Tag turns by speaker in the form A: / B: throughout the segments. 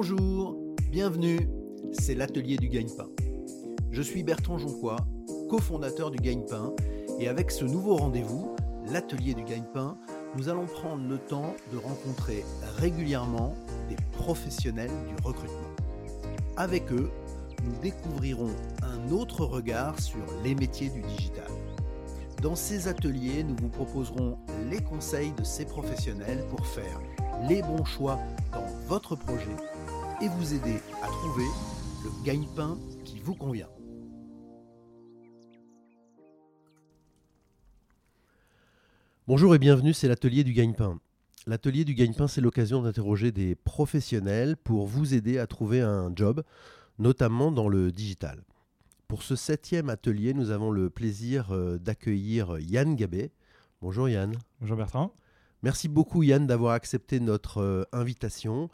A: Bonjour, bienvenue, c'est l'atelier du gagne-pain. Je suis Bertrand Jonquois, cofondateur du gagne-pain, et avec ce nouveau rendez-vous, l'atelier du gagne-pain, nous allons prendre le temps de rencontrer régulièrement des professionnels du recrutement. Avec eux, nous découvrirons un autre regard sur les métiers du digital. Dans ces ateliers, nous vous proposerons les conseils de ces professionnels pour faire les bons choix dans votre projet et vous aider à trouver le gagne-pain qui vous convient. Bonjour et bienvenue, c'est l'atelier du gagne-pain. L'atelier du gagne-pain, c'est l'occasion d'interroger des professionnels pour vous aider à trouver un job, notamment dans le digital. Pour ce septième atelier, nous avons le plaisir euh, d'accueillir Yann Gabet. Bonjour Yann.
B: Bonjour Bertrand.
A: Merci beaucoup Yann d'avoir accepté notre euh, invitation.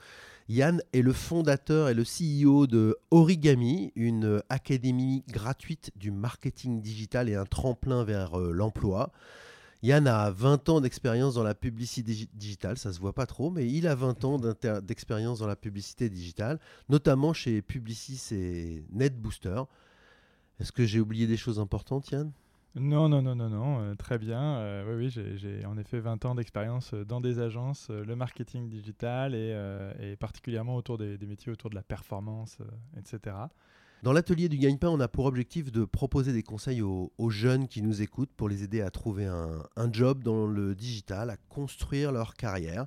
A: Yann est le fondateur et le CEO de Origami, une académie gratuite du marketing digital et un tremplin vers euh, l'emploi. Yann a 20 ans d'expérience dans la publicité digitale, ça se voit pas trop, mais il a 20 ans d'expérience dans la publicité digitale, notamment chez Publicis et NetBooster. Est-ce que j'ai oublié des choses importantes, Yann?
B: Non, non, non, non, non, euh, très bien. Euh, oui, oui, j'ai en effet 20 ans d'expérience euh, dans des agences, le marketing digital et, particulièrement autour des, métiers autour de la performance, etc.
A: Dans l'atelier du gagne-pain, on a pour objectif de proposer des conseils aux, jeunes qui nous écoutent pour les aider à trouver un, job dans le digital, à construire leur carrière.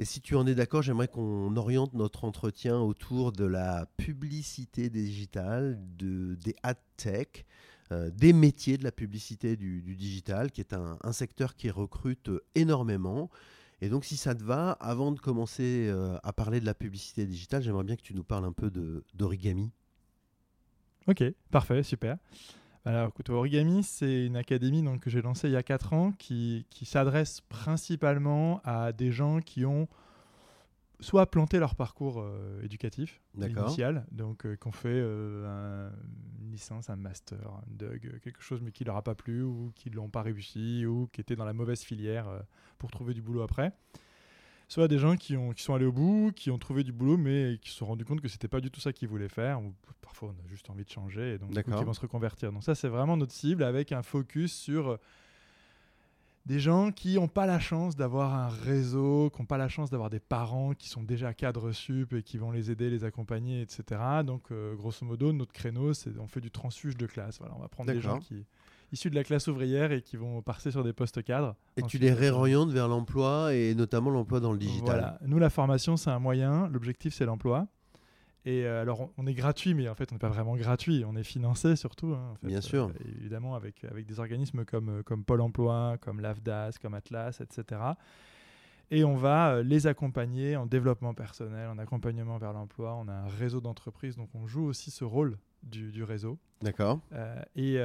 A: Et si tu en es d'accord, j'aimerais qu'on oriente notre entretien autour de la publicité digitale, de, des ad tech, des métiers de la publicité du, digital, qui est un, secteur qui recrute énormément. Et donc, si ça te va, avant de commencer euh, à parler de la publicité digitale, j'aimerais bien que tu nous parles un peu d'origami.
B: Ok, parfait, super. Alors, écoute, Origami, c'est une académie donc, que j'ai lancée il y a 4 ans qui, qui s'adresse principalement à des gens qui ont soit planté leur parcours euh, éducatif initial, donc euh, qu'on fait euh, une licence, un master, un DUG, quelque chose mais qui leur a pas plu ou qui l'ont pas réussi ou qui étaient dans la mauvaise filière pour trouver du boulot après. Soit des gens qui, ont, qui sont allés au bout, qui ont trouvé du boulot mais qui se sont rendus compte que c'était pas du tout ça qu'ils voulaient faire ou parfois on a juste envie de changer et donc qui vont se reconvertir. Donc ça c'est vraiment notre cible avec un focus sur des gens qui n'ont pas la chance d'avoir un réseau, qui n'ont pas la chance d'avoir des parents qui sont déjà cadres sup et qui vont les aider, les accompagner, etc. Donc, euh, grosso modo, notre créneau, c'est on fait du transfuge de classe. Voilà, on va prendre des gens qui issus de la classe ouvrière et qui vont passer sur des postes cadres.
A: Et tu les réorientes vers l'emploi et notamment l'emploi dans le digital. Voilà.
B: Nous, la formation, c'est un moyen. L'objectif, c'est l'emploi. Et euh, alors, on, est gratuit, mais en fait, on n'est pas vraiment gratuit. On est financé surtout. Hein,
A: Bien sûr.
B: Euh, évidemment, avec, avec des organismes comme, euh, comme Pôle emploi, comme l'AFDAS, comme Atlas, etc. Et on va les accompagner en développement personnel, en accompagnement vers l'emploi. On a un réseau d'entreprises, donc on joue aussi ce rôle du, du réseau.
A: D'accord.
B: et,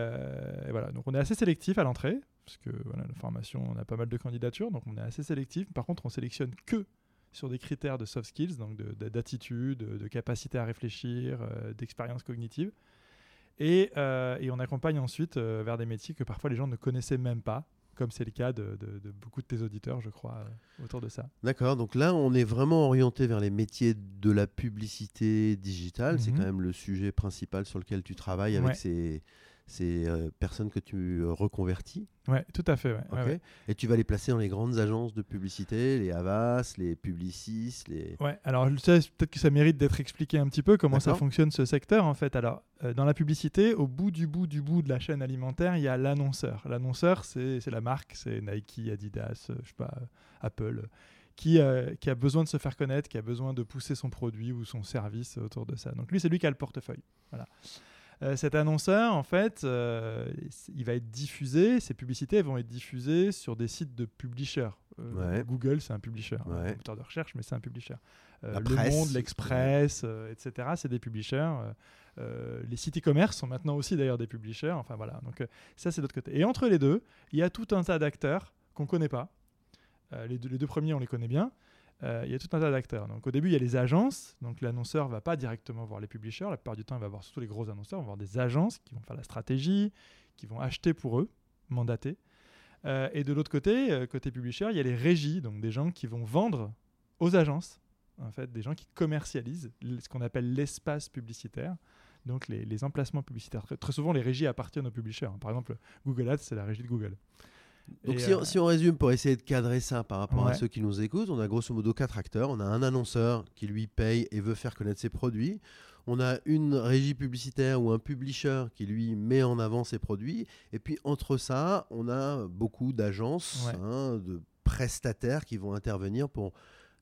B: voilà, donc on est assez sélectif à l'entrée, parce que voilà, la formation, on a pas mal de candidatures, donc on est assez sélectif. Par contre, on sélectionne que sur des critères de soft skills, donc d'attitude, de, capacité à réfléchir, euh, d'expérience cognitive. Et, euh, et, on accompagne ensuite euh, vers des métiers que parfois les gens ne connaissaient même pas, comme c'est le cas de, de, beaucoup de tes auditeurs, je crois, autour de ça.
A: D'accord, donc là, on est vraiment orienté vers les métiers de la publicité digitale. C'est mhm. quand même le sujet principal sur lequel tu travailles avec ces ces euh, personnes que tu euh, reconvertis.
B: Oui, tout à fait.
A: Et tu vas les placer dans les grandes agences de publicité, les Havas, les Publicis, les.
B: Ouais. Alors peut-être que ça mérite d'être expliqué un petit peu comment ça fonctionne ce secteur en fait. Alors euh, dans la publicité, au bout du bout du bout de la chaîne alimentaire, il y a l'annonceur. L'annonceur, c'est la marque, c'est Nike, Adidas, je sais pas, Apple. Qui, qui, a besoin de se faire connaître, qui a besoin de pousser son produit ou son service autour de ça. Donc lui, c'est lui qui a le portefeuille. Voilà. Euh, cet annonceur, en fait, euh, il va être diffusé, ces publicités vont être diffusées sur des sites de publishers. Euh, Google, c'est un publisher, un moteur de recherche, mais c'est un publisher. le Monde, l'Express, etc., c'est des publishers. les sites e-commerce sont maintenant aussi d'ailleurs des publishers. Enfin voilà, donc ça c'est l'autre côté. Et entre les deux, il y a tout un tas d'acteurs qu'on ne connaît pas. les, deux, les deux premiers, on les connaît bien. Euh, il y a tout un tas d'acteurs. Donc au début, il y a les agences. Donc l'annonceur ne va pas directement voir les publishers. La plupart du temps, il va voir surtout les gros annonceurs. On va voir des agences qui vont faire la stratégie, qui vont acheter pour eux, mandater. Euh, et de l'autre côté, euh, côté publisher, il y a les régies, donc des gens qui vont vendre aux agences en fait, des gens qui commercialisent ce qu'on appelle l'espace publicitaire. Donc les, emplacements publicitaires. Très, souvent, les régies appartiennent aux publishers. Par exemple, Google Ads, c'est la régie de Google.
A: Donc si, on, euh, si, on, résume pour essayer de cadrer ça par rapport à ceux qui nous écoutent, on a grosso modo quatre acteurs. On a un annonceur qui lui paye et veut faire connaître ses produits. On a une régie publicitaire ou un publisher qui lui met en avant ses produits. Et puis entre ça, on a beaucoup d'agences, hein, de prestataires qui vont intervenir pour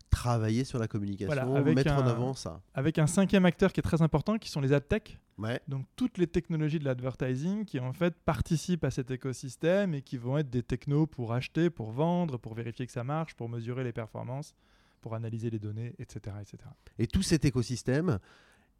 A: travailler sur la communication, mettre en avant ça.
B: Avec un cinquième acteur qui est très important, qui sont les ad tech. Donc toutes les technologies de l'advertising qui en fait participent à cet écosystème et qui vont être des technos pour acheter, pour vendre, pour vérifier que ça marche, pour mesurer les performances, pour analyser les données, etc. etc.
A: Et tout cet écosystème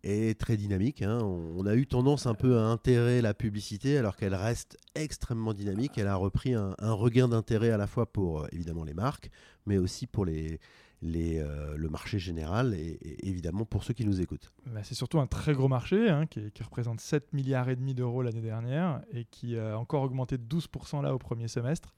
A: est très dynamique. Hein. On a eu tendance un peu à intéresser la publicité alors qu'elle reste extrêmement dynamique. Elle a repris un, un regain d'intérêt à la fois pour euh, évidemment les marques, mais aussi pour les, les, euh, le marché général et, évidemment pour ceux qui nous écoutent.
B: Bah, c'est surtout un très gros marché hein, qui, représente 7 milliards et demi d'euros l'année dernière et qui a encore augmenté de 12% là au premier semestre.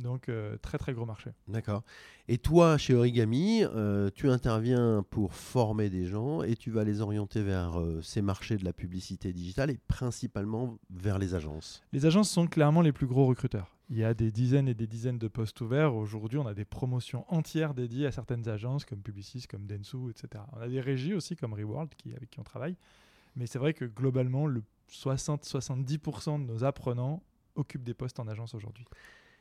B: Donc euh, très très gros marché.
A: D'accord. Et toi, chez Origami, euh, tu interviens pour former des gens et tu vas les orienter vers ces marchés de la publicité digitale et principalement vers les agences.
B: Les agences sont clairement les plus gros recruteurs. Il y a des dizaines et des dizaines de postes ouverts. Aujourd'hui, on a des promotions entières dédiées à certaines agences comme Publicis, comme Densu, etc. On a des régies aussi comme Reworld qui, avec qui on travaille. Mais c'est vrai que globalement, le 60-70% de nos apprenants occupent des postes en agence aujourd'hui.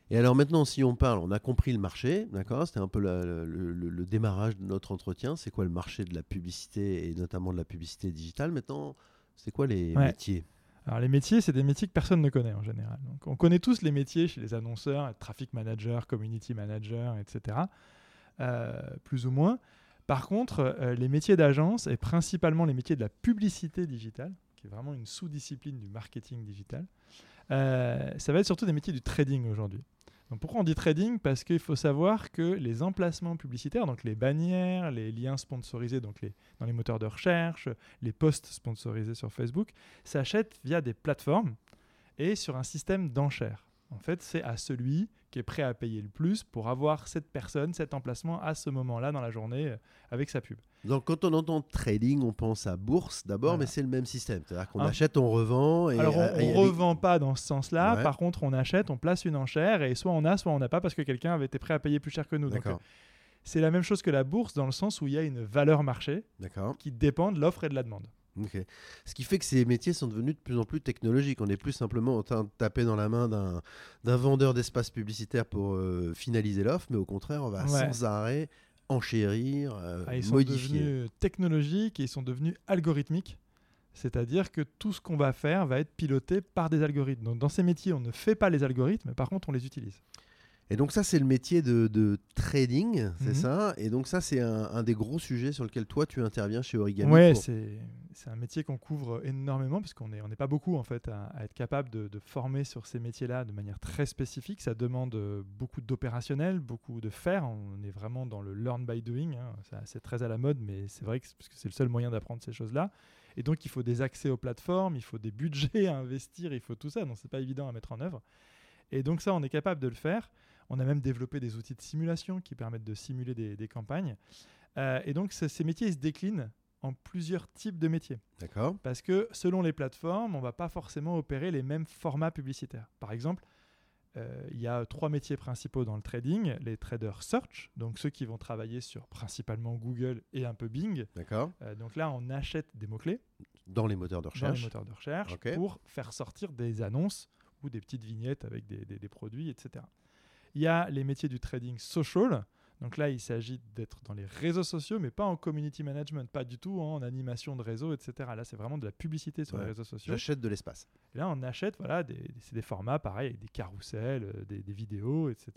A: Et alors maintenant, si on parle, on a compris le marché, d'accord? C'était un peu le, démarrage de notre entretien. C'est quoi le marché de la publicité et notamment de la publicité digitale Maintenant, c'est quoi les métiers?
B: Les métiers, c'est des métiers que personne ne connaît en général. On connaît tous les métiers chez les annonceurs, traffic manager, community manager, etc. Euh, plus ou moins. Par contre, euh, les métiers d'agence et principalement les métiers de la publicité digitale, qui est vraiment une sous-discipline du marketing digital, euh, ça va être surtout des métiers du trading aujourd'hui pourquoi on dit trading? Parce qu'il faut savoir que les emplacements publicitaires, donc les bannières, les liens sponsorisés dans les moteurs de recherche, les posts sponsorisés sur Facebook, s'achètent via des plateformes et sur un système d'enchères. En fait, c'est à celui qui est prêt à payer le plus pour avoir cette personne, cet emplacement à ce moment-là dans la journée euh, avec sa pub.
A: Donc quand on entend trading, on pense à bourse d'abord, mais c'est le même système. C'est-à-dire qu'on achète, on revend. Et
B: Alors on ne revend pas dans ce sens-là. Par contre, on achète, on place une enchère et soit on a, soit on n'a pas parce que quelqu'un avait été prêt à payer plus cher que nous. Euh, c'est la même chose que la bourse dans le sens où il y a une valeur marché qui dépend de l'offre et de la demande.
A: Ce qui fait que ces métiers sont devenus de plus en plus technologiques. On n'est plus simplement en train de taper dans la main d'un vendeur d'espace publicitaire pour euh, finaliser l'offre, mais au contraire, on va sans arrêt enchérir, euh, ah, ils
B: sont devenus technologiques et ils sont devenus algorithmiques. C'est-à-dire que tout ce qu'on va faire va être piloté par des algorithmes. Donc dans ces métiers, on ne fait pas les algorithmes, par contre, on les utilise.
A: Et donc ça, c'est le métier de, trading, c'est mhm. ça? Et donc ça, c'est un, des gros sujets sur lequel toi, tu interviens chez Origami.
B: Oui, c'est un métier qu'on couvre énormément, parce qu'on n'est on pas beaucoup en fait à, être capable de, former sur ces métiers-là de manière très spécifique. Ça demande euh, beaucoup d'opérationnel, beaucoup de faire. On est vraiment dans le learn by doing. Hein. C'est très à la mode, mais c'est vrai que c'est le seul moyen d'apprendre ces choses-là. Et donc, il faut des accès aux plateformes, il faut des budgets à investir, il faut tout ça. Donc, c'est pas évident à mettre en œuvre. Et donc, ça, on est capable de le faire. On a même développé des outils de simulation qui permettent de simuler des, campagnes. Euh, et donc, ces métiers ils se déclinent en plusieurs types de métiers.
A: D'accord.
B: Parce que selon les plateformes, on ne va pas forcément opérer les mêmes formats publicitaires. Par exemple, euh, il y a trois métiers principaux dans le trading les traders search, donc ceux qui vont travailler sur principalement Google et un peu Bing.
A: D'accord.
B: Euh, donc là, on achète des mots-clés.
A: Dans les moteurs de recherche.
B: Dans les moteurs de recherche pour faire sortir des annonces ou des petites vignettes avec des produits, etc. Il y a les métiers du trading social. Donc là, il s'agit d'être dans les réseaux sociaux, mais pas en community management, pas du tout en animation de réseau, etc. Là, c'est vraiment de la publicité sur les réseaux sociaux.
A: J'achète de l'espace.
B: là, on achète, voilà, c'est des formats pareil, avec des carousels, euh, des, vidéos, etc.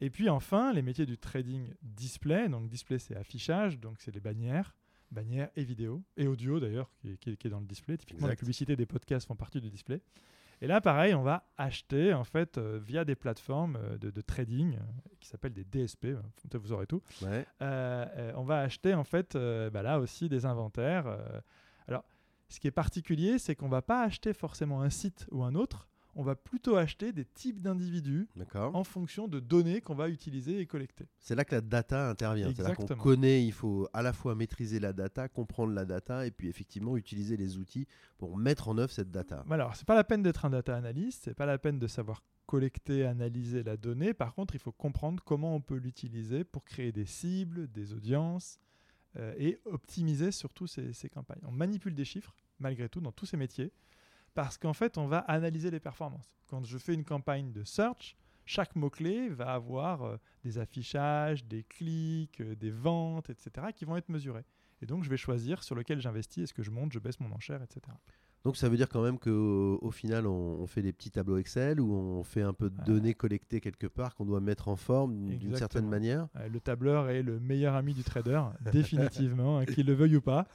B: Et puis enfin, les métiers du trading display. Donc display, c'est affichage, donc c'est les bannières, bannières et vidéos, et audio d'ailleurs, qui, est dans le display. Typiquement, la publicité des podcasts font partie du display. Et là, pareil, on va acheter en fait euh, via des plateformes euh, de, trading euh, qui s'appellent des DSP. Vous aurez tout. on va acheter en fait bah là aussi des inventaires. alors, ce qui est particulier, c'est qu'on va pas acheter forcément un site ou un autre. On va plutôt acheter des types d'individus en fonction de données qu'on va utiliser et collecter.
A: C'est là que la data intervient. C'est là qu'on connaît, il faut à la fois maîtriser la data, comprendre la data et puis effectivement utiliser les outils pour mettre en œuvre cette data.
B: Alors, c'est pas la peine d'être un data analyst, c'est pas la peine de savoir collecter, analyser la donnée. Par contre, il faut comprendre comment on peut l'utiliser pour créer des cibles, des audiences euh, et optimiser surtout ces, ces campagnes. On manipule des chiffres, malgré tout, dans tous ces métiers parce qu'en fait, on va analyser les performances. Quand je fais une campagne de search, chaque mot-clé va avoir euh, des affichages, des clics, euh, des ventes, etc., qui vont être mesurés. Et donc, je vais choisir sur lequel j'investis, est-ce que je monte, je baisse mon enchère, etc.
A: Donc ça veut dire quand même qu'au au final, on, fait des petits tableaux Excel où on fait un peu de données collectées quelque part qu'on doit mettre en forme d'une certaine manière.
B: le tableur est le meilleur ami du trader, définitivement, hein, qu'il le veuille ou pas.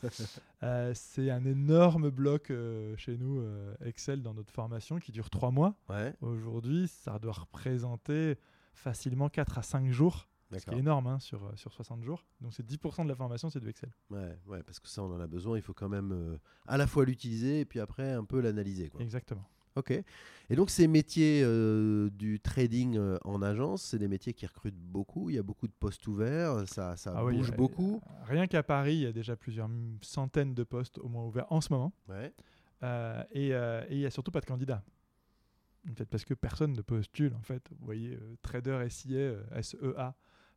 B: Euh, c'est un énorme bloc euh, chez nous, euh, Excel, dans notre formation qui dure trois mois. Aujourd'hui, ça doit représenter facilement 4 à 5 jours ce qui est énorme hein, sur, euh, sur 60 jours. Donc c'est 10% de la formation, c'est du Excel.
A: Ouais, ouais, parce que ça, on en a besoin. Il faut quand même euh, à la fois l'utiliser et puis après un peu l'analyser.
B: Exactement.
A: Ok. Et donc ces métiers euh, du trading en agence, c'est des métiers qui recrutent beaucoup. Il y a beaucoup de postes ouverts, ça, ça ah bouge beaucoup.
B: Rien qu'à Paris, il y a déjà plusieurs centaines de postes au moins ouverts en ce moment.
A: Ouais.
B: et, et il n'y a surtout pas de candidats. En fait, parce que personne ne postule. En fait, vous voyez, trader SIA, SEA,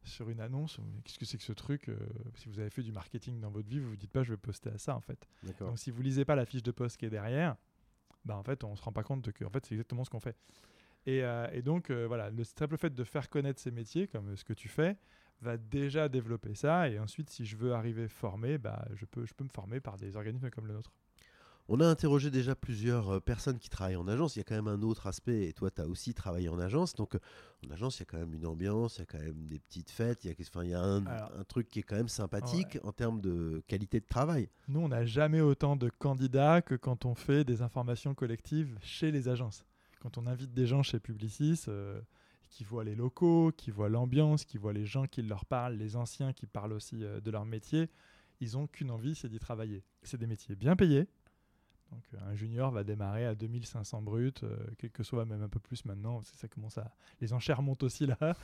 B: sur une annonce. Qu'est-ce que c'est que ce truc euh, Si vous avez fait du marketing dans votre vie, vous vous dites pas je vais poster à ça en fait. Donc si vous lisez pas la fiche de poste qui est derrière, bah en fait on se rend pas compte que en fait c'est exactement ce qu'on fait. Et, euh, donc euh, voilà, le simple fait de faire connaître ces métiers comme ce que tu fais va déjà développer ça. Et ensuite si je veux arriver formé, bah je peux je peux me former par des organismes comme le nôtre.
A: On a interrogé déjà plusieurs euh, personnes qui travaillent en agence. Il y a quand même un autre aspect, et toi, tu as aussi travaillé en agence. Donc, en agence, il y a quand même une ambiance, il y a quand même des petites fêtes, il y a, enfin, il y a un, truc qui est quand même sympathique en termes de qualité de travail.
B: Nous, on n'a jamais autant de candidats que quand on fait des informations collectives chez les agences. Quand on invite des gens chez Publicis, euh, qui voient les locaux, qui voient l'ambiance, qui voient les gens qui leur parlent, les anciens qui parlent aussi euh, de leur métier, ils n'ont qu'une envie, c'est d'y travailler. C'est des métiers bien payés donc un junior va démarrer à 2500 bruts, euh, quel que soit même un peu plus maintenant. Ça commence à les enchères montent aussi là.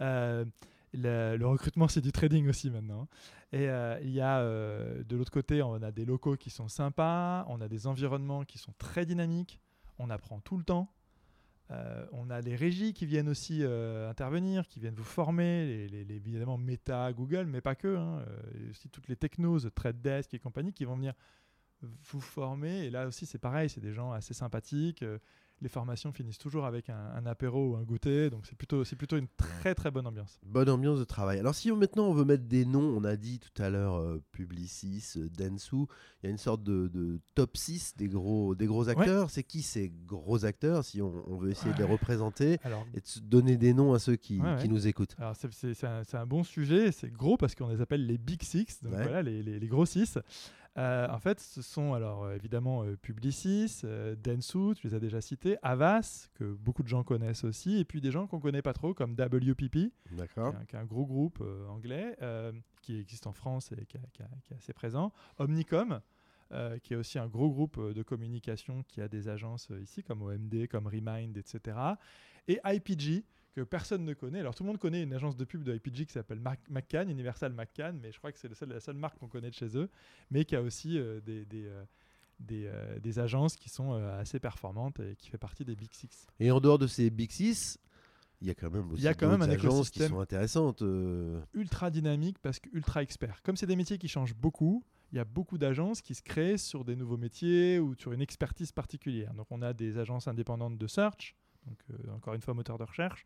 B: Euh, le, recrutement c'est du trading aussi maintenant. Et euh, il y a de l'autre côté on a des locaux qui sont sympas, on a des environnements qui sont très dynamiques, on apprend tout le temps. on a les régies qui viennent aussi intervenir, qui viennent vous former, les, évidemment Meta, Google, mais pas que, hein, aussi toutes les technos, Trade Desk et compagnie qui vont venir vous former. Et là aussi, c'est pareil, c'est des gens assez sympathiques. Euh, les formations finissent toujours avec un, apéro ou un goûter, donc c'est plutôt, c'est plutôt une très très bonne ambiance.
A: Bonne ambiance de travail. Alors si maintenant on veut mettre des noms, on a dit tout à l'heure euh, Publicis, euh, Densu, il y a une sorte de, top 6 des gros, des gros acteurs. C'est qui ces gros acteurs si on, veut essayer de les représenter et de donner des noms à ceux qui, qui nous écoutent?
B: Alors c'est, un, un, bon sujet, c'est gros parce qu'on les appelle les Big Six, donc voilà les, les, les gros 6. Euh, en fait, ce sont alors euh, évidemment euh, Publicis, Densu, tu les as déjà cités, Avas, que beaucoup de gens connaissent aussi, et puis des gens qu'on connaît pas trop, comme WPP, qui est, un, gros groupe anglais, qui existe en France et qui, est assez présent, Omnicom, qui est aussi un gros groupe de communication qui a des agences ici, comme OMD, comme Remind, etc. Et IPG, que personne ne connaît. Alors tout le monde connaît une agence de pub de IPG qui s'appelle McCann, Universal McCann, mais je crois que c'est la seule marque qu'on connaît de chez eux, mais qui a aussi euh, des, des, euh, euh, des, agences qui sont assez performantes et qui fait partie des Big Six.
A: Et en dehors de ces Big Six, il y a quand même aussi
B: quand même
A: agences qui sont intéressantes.
B: Ultra dynamique parce que ultra expert. Comme c'est des métiers qui changent beaucoup, il y a beaucoup d'agences qui se créent sur des nouveaux métiers ou sur une expertise particulière. Donc on a des agences indépendantes de search, donc euh, encore une fois moteur de recherche.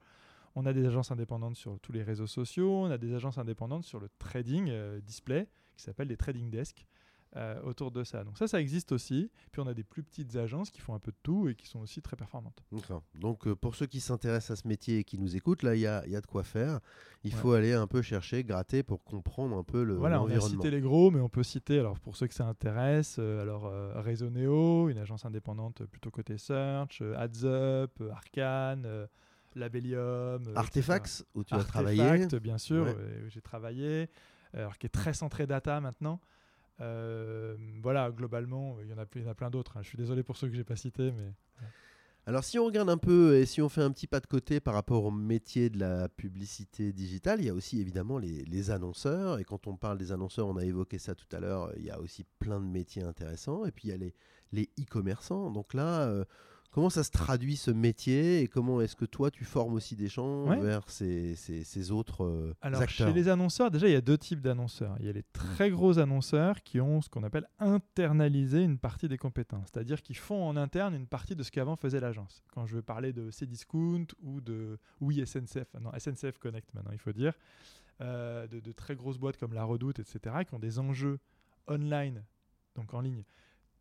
B: On a des agences indépendantes sur tous les réseaux sociaux, on a des agences indépendantes sur le trading euh, display qui s'appellent les trading desks. Euh, autour de ça. Donc ça, ça existe aussi. Puis on a des plus petites agences qui font un peu de tout et qui sont aussi très performantes.
A: Donc pour ceux qui s'intéressent à ce métier et qui nous écoutent, là, il y a, y a, de quoi faire. Il faut aller un peu chercher, gratter pour comprendre un peu le
B: Voilà, on a cité les gros, mais on peut citer, alors pour ceux que ça intéresse, alors Resoneo, une agence indépendante plutôt côté search, AdsUp, Arcane, Labellium.
A: Artefacts, où tu as
B: travaillé. bien sûr, où j'ai travaillé, alors qui est très centré data maintenant. Euh, voilà, globalement, il y en a, plein d'autres. Hein. Je suis désolé pour ceux que j'ai pas cités, mais.
A: Alors si on regarde un peu et si on fait un petit pas de côté par rapport au métier de la publicité digitale, il y a aussi évidemment les, annonceurs. Et quand on parle des annonceurs, on a évoqué ça tout à l'heure, il y a aussi plein de métiers intéressants. Et puis il y a les e-commerçants. Donc là, euh, Comment ça se traduit ce métier et comment est-ce que toi tu formes aussi des gens vers ces, ces, autres euh,
B: Alors chez les annonceurs, déjà il y a deux types d'annonceurs. Il y a les très gros annonceurs qui ont ce qu'on appelle internalisé une partie des compétences, c'est-à-dire qui font en interne une partie de ce qu'avant faisait l'agence. Quand je veux parler de Cdiscount ou de oui SNCF, non SNCF Connect maintenant il faut dire, euh, de, de très grosses boîtes comme La Redoute, etc., qui ont des enjeux online, donc en ligne,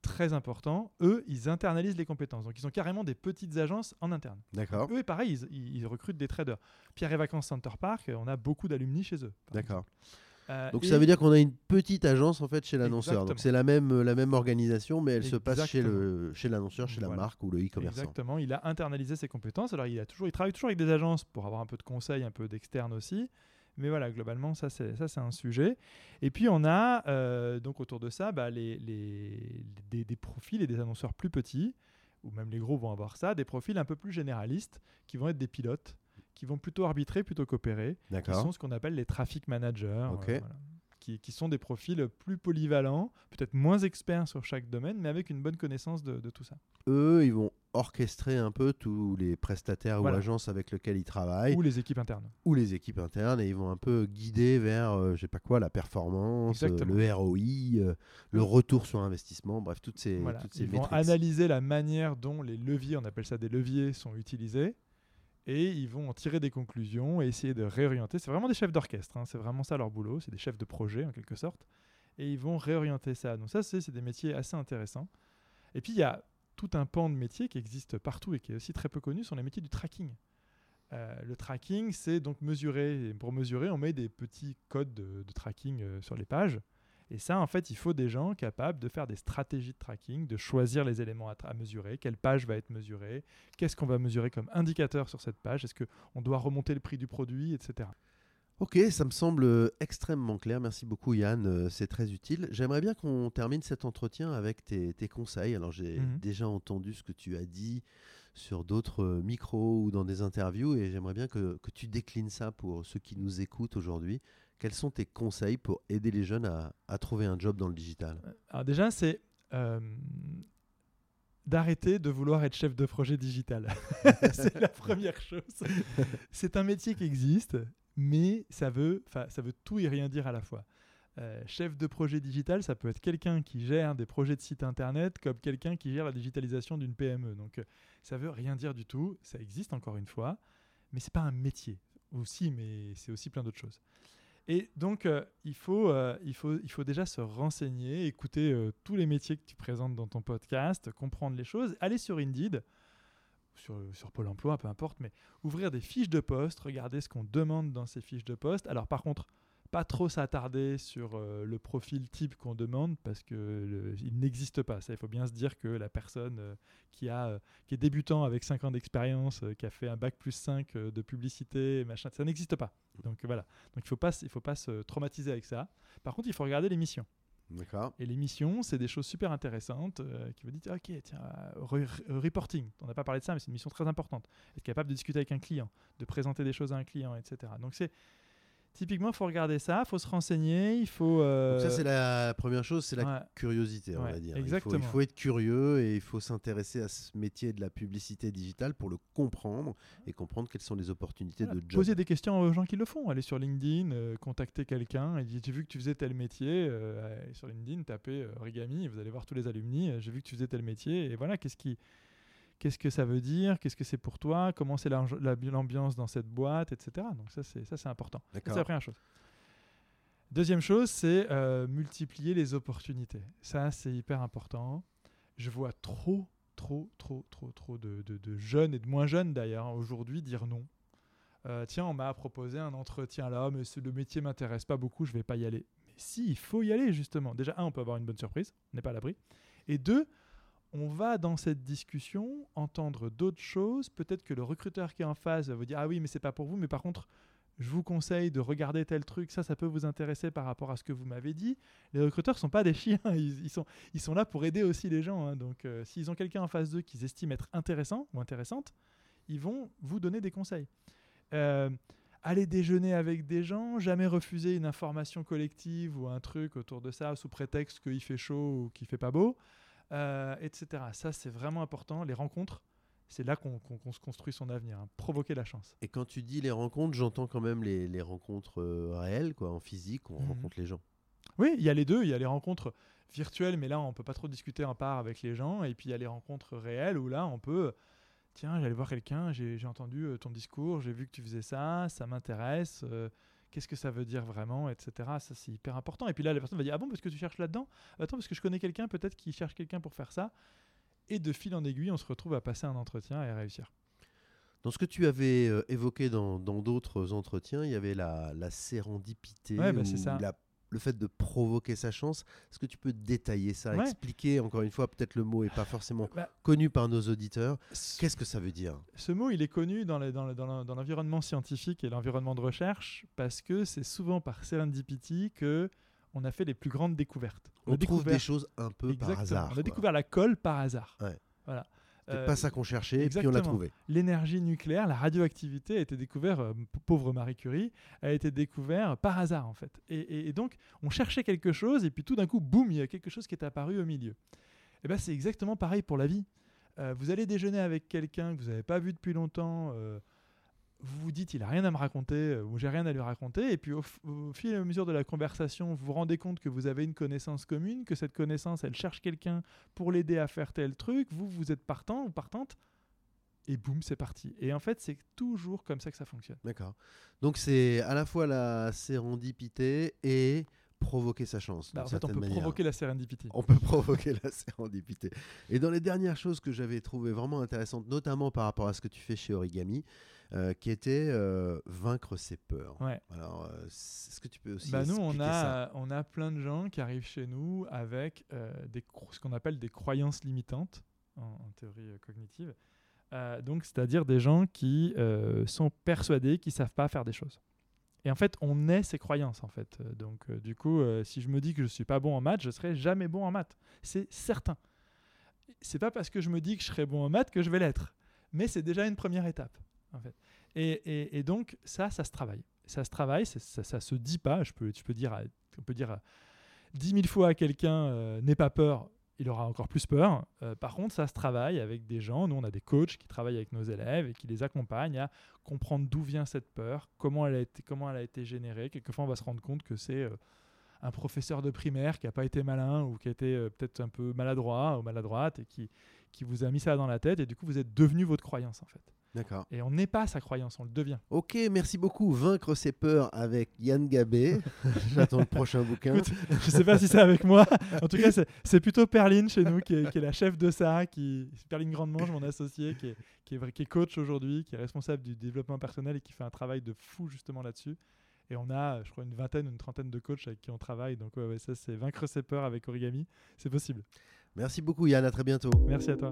B: très important, eux, ils internalisent les compétences. Donc, ils ont carrément des petites agences en interne.
A: D'accord.
B: Eux, pareil, ils, recrutent des traders. Pierre et Vacances Center Park, on a beaucoup d'alumni chez eux.
A: D'accord. Euh, donc ça veut dire qu'on a une petite agence en fait chez l'annonceur. Donc c'est la même, la même organisation, mais elle se passe chez le chez l'annonceur, chez la marque ou le e-commerçant.
B: Exactement. Il a internalisé ses compétences. Alors il a toujours, il travaille toujours avec des agences pour avoir un peu de conseils, un peu d'externe aussi. Mais voilà, globalement, ça c'est ça c'est un sujet. Et puis on a euh, donc autour de ça bah, les, les des, des, profils et des annonceurs plus petits, ou même les gros vont avoir ça, des profils un peu plus généralistes qui vont être des pilotes, qui vont plutôt arbitrer, plutôt coopérer, qui sont ce qu'on appelle les traffic managers. Euh, qui, sont des profils plus polyvalents, peut-être moins experts sur chaque domaine, mais avec une bonne connaissance de, tout ça.
A: Eux, ils vont orchestrer un peu tous les prestataires ou agences avec lesquels ils travaillent.
B: Ou les équipes internes.
A: Ou les équipes internes, et ils vont un peu guider vers, je euh, je sais pas quoi, la performance, euh, le ROI, euh, le retour sur investissement, bref, toutes ces, toutes ces
B: Ils vont analyser la manière dont les leviers, on appelle ça des leviers, sont utilisés et ils vont en tirer des conclusions et essayer de réorienter. C'est vraiment des chefs d'orchestre, hein. c'est vraiment ça leur boulot, c'est des chefs de projet en quelque sorte, et ils vont réorienter ça. Donc ça, c'est des métiers assez intéressants. Et puis il y a tout un pan de métiers qui existe partout et qui est aussi très peu connu, sont les métiers du tracking. Euh, le tracking, c'est donc mesurer. Et pour mesurer, on met des petits codes de, tracking euh, sur les pages. Et ça, en fait, il faut des gens capables de faire des stratégies de tracking, de choisir les éléments à, mesurer, quelle page va être mesurée, qu'est-ce qu'on va mesurer comme indicateur sur cette page, est-ce qu'on doit remonter le prix du produit, etc.
A: Ok, ça me semble euh, extrêmement clair. Merci beaucoup Yann, euh, c'est très utile. J'aimerais bien qu'on termine cet entretien avec tes, conseils. Alors j'ai mhm. déjà entendu ce que tu as dit sur d'autres euh, micros ou dans des interviews et j'aimerais bien que, que, tu déclines ça pour ceux qui nous écoutent aujourd'hui. Quels sont tes conseils pour aider les jeunes à, trouver un job dans le digital?
B: Alors déjà, c'est euh, d'arrêter de vouloir être chef de projet digital. c'est la première chose. c'est un métier qui existe, mais ça veut, ça veut tout et rien dire à la fois. Euh, chef de projet digital, ça peut être quelqu'un qui gère des projets de site internet comme quelqu'un qui gère la digitalisation d'une PME. Donc ça veut rien dire du tout. Ça existe encore une fois, mais c'est pas un métier. Aussi, mais c'est aussi plein d'autres choses. Et donc, euh, il, faut, euh, il, faut, il faut déjà se renseigner, écouter euh, tous les métiers que tu présentes dans ton podcast, comprendre les choses, aller sur Indeed, sur, sur Pôle emploi, peu importe, mais ouvrir des fiches de poste, regarder ce qu'on demande dans ces fiches de poste. Alors, par contre, pas trop s'attarder sur euh, le profil type qu'on demande parce que il n'existe pas. Ça, il faut bien se dire que la personne euh, qui a euh, qui est débutant avec 5 ans d'expérience, qui a fait un bac plus 5 de publicité, machin, ça n'existe pas. Donc voilà. Donc il faut pas il faut pas se traumatiser avec ça. Par contre, il faut regarder les missions.
A: D'accord.
B: Et les missions, c'est des choses super intéressantes qui vous dire, ok, tiens, reporting, on n'a pas parlé de ça, mais c'est une mission très importante. Être capable de discuter avec un client, de présenter des choses à un client, etc. Donc c'est Typiquement, il faut regarder ça, il faut se renseigner, il faut...
A: Euh, ça, c'est la première chose, c'est la curiosité, on va dire.
B: Exactement.
A: Il faut, être curieux et il faut s'intéresser à ce métier de la publicité digitale pour le comprendre et comprendre quelles sont les opportunités de job.
B: Poser des questions aux gens qui le font, aller sur LinkedIn, euh, contacter quelqu'un et dire, j'ai vu que tu faisais tel métier, euh, sur LinkedIn, tapez origami, vous allez voir tous les alumni, j'ai vu que tu faisais tel métier, et voilà, qu'est-ce qui qu'est-ce que ça veut dire, qu'est-ce que c'est pour toi, comment c'est l'ambiance dans cette boîte, etc. Donc ça, c'est ça, c'est important. C'est la première chose. Deuxième chose, c'est euh, multiplier les opportunités. Ça, c'est hyper important. Je vois trop, trop, trop, trop, trop de, de, jeunes et de moins jeunes d'ailleurs aujourd'hui dire non. Euh, tiens, on m'a proposé un entretien là, mais le métier m'intéresse pas beaucoup, je vais pas y aller. Mais si, il faut y aller justement. Déjà, un, on peut avoir une bonne surprise, on n'est pas à l'abri. Et deux, on va dans cette discussion entendre d'autres choses. Peut-être que le recruteur qui est en face va vous dire Ah oui, mais c'est pas pour vous, mais par contre, je vous conseille de regarder tel truc, ça, ça peut vous intéresser par rapport à ce que vous m'avez dit. Les recruteurs ne sont pas des chiens, ils, sont, ils sont là pour aider aussi les gens. Hein. Donc, euh, s'ils ont quelqu'un en face d'eux qu'ils estiment être intéressant ou intéressante, ils vont vous donner des conseils. Euh, aller déjeuner avec des gens, jamais refuser une information collective ou un truc autour de ça sous prétexte qu'il fait chaud ou qu'il fait pas beau, euh, etc. Ça, c'est vraiment important. Les rencontres, c'est là qu'on se construit son avenir, hein. provoquer la chance.
A: Et quand tu dis les rencontres, j'entends quand même les, rencontres euh, réelles, quoi, en physique, où on mhm. rencontre les gens.
B: Oui, il y a les deux. Il y a les rencontres virtuelles, mais là, on peut pas trop discuter en part avec les gens. Et puis, il y a les rencontres réelles, où là, on peut tiens, j'allais voir quelqu'un, j'ai entendu euh, ton discours, j'ai vu que tu faisais ça, ça m'intéresse, euh, qu'est-ce que ça veut dire vraiment, etc. Ça, c'est hyper important. Et puis là, la personne va dire, ah bon, parce que tu cherches là-dedans? Attends, parce que je connais quelqu'un, peut-être qui cherche quelqu'un pour faire ça. Et de fil en aiguille, on se retrouve à passer un entretien et à réussir.
A: Dans ce que tu avais euh, évoqué dans d'autres entretiens, il y avait la, la sérendipité,
B: ouais, bah, ça.
A: la le fait de provoquer sa chance. Est-ce que tu peux détailler ça, expliquer encore une fois, peut-être le mot n'est pas forcément bah, connu par nos auditeurs. Qu'est-ce que ça veut dire?
B: Ce mot, il est connu dans l'environnement scientifique et l'environnement de recherche parce que c'est souvent par serendipity que on a fait les plus grandes découvertes.
A: On, trouve des choses un peu par hasard.
B: On a découvert la colle par hasard. Voilà.
A: C'est pas ça qu'on cherchait, et puis on l'a trouvé.
B: L'énergie nucléaire, la radioactivité a été découverte, euh, pauvre Marie Curie, a été découverte par hasard en fait. Et, donc on cherchait quelque chose, et puis tout d'un coup, boum, il y a quelque chose qui est apparu au milieu. Et ben c'est exactement pareil pour la vie. Euh, vous allez déjeuner avec quelqu'un que vous n'avez pas vu depuis longtemps. Euh, vous vous dites il a rien à me raconter euh, ou j'ai rien à lui raconter et puis au, fil et à mesure de la conversation vous vous rendez compte que vous avez une connaissance commune que cette connaissance elle cherche quelqu'un pour l'aider à faire tel truc vous vous êtes partant ou partante et boum c'est parti. Et en fait c'est toujours comme ça que ça fonctionne.
A: D'accord. Donc c'est à la fois la sérendipité et provoquer sa chance.
B: Bah, en fait, on peut provoquer la sérendipité.
A: On peut provoquer la sérendipité. Et dans les dernières choses que j'avais trouvées vraiment intéressantes, notamment par rapport à ce que tu fais chez Origami, euh, qui était euh, vaincre ses peurs. Alors, euh, est-ce que tu peux aussi
B: bah nous, on
A: a,
B: ça on a plein de gens qui arrivent chez nous avec des, ce qu'on appelle des croyances limitantes en, théorie cognitive. donc, c'est-à-dire des gens qui sont persuadés qu'ils savent pas faire des choses. Et en fait, on est ces croyances, en fait. Donc, du coup, si je me dis que je suis pas bon en maths, je serai jamais bon en maths. C'est certain. C'est pas parce que je me dis que je serai bon en maths que je vais l'être. Mais c'est déjà une première étape en fait. Et, donc ça, ça se travaille. Ça se travaille, ça, ça, se dit pas. Je peux, tu peux dire, on peut dire dix mille fois à quelqu'un euh, n'aie pas peur, il aura encore plus peur. Euh, par contre, ça se travaille avec des gens. Nous, on a des coachs qui travaillent avec nos élèves et qui les accompagnent à comprendre d'où vient cette peur, comment elle a été, comment elle a été générée. Quelquefois, on va se rendre compte que c'est euh, un professeur de primaire qui n'a pas été malin ou qui a été peut-être un peu maladroit ou maladroite et qui, qui vous a mis ça dans la tête et du coup, vous êtes devenu votre croyance en fait.
A: D'accord.
B: Et on n'est pas sa croyance, on le devient.
A: Ok, merci beaucoup. Vaincre ses peurs avec Yann Gabé. J'attends le prochain bouquin.
B: je ne sais pas si c'est avec moi. En tout cas, c'est plutôt Perline chez nous qui est, la chef de ça, qui Perline Grandemange, mon associé, qui est, qui est, qui est coach aujourd'hui, qui est responsable du développement personnel et qui fait un travail de fou justement là-dessus. Et on a, je crois, une vingtaine, une trentaine de coachs avec qui on travaille. Donc, ouais, ça, c'est vaincre ses peurs avec Origami. C'est possible.
A: Merci beaucoup, Yann. À très bientôt.
B: Merci à toi.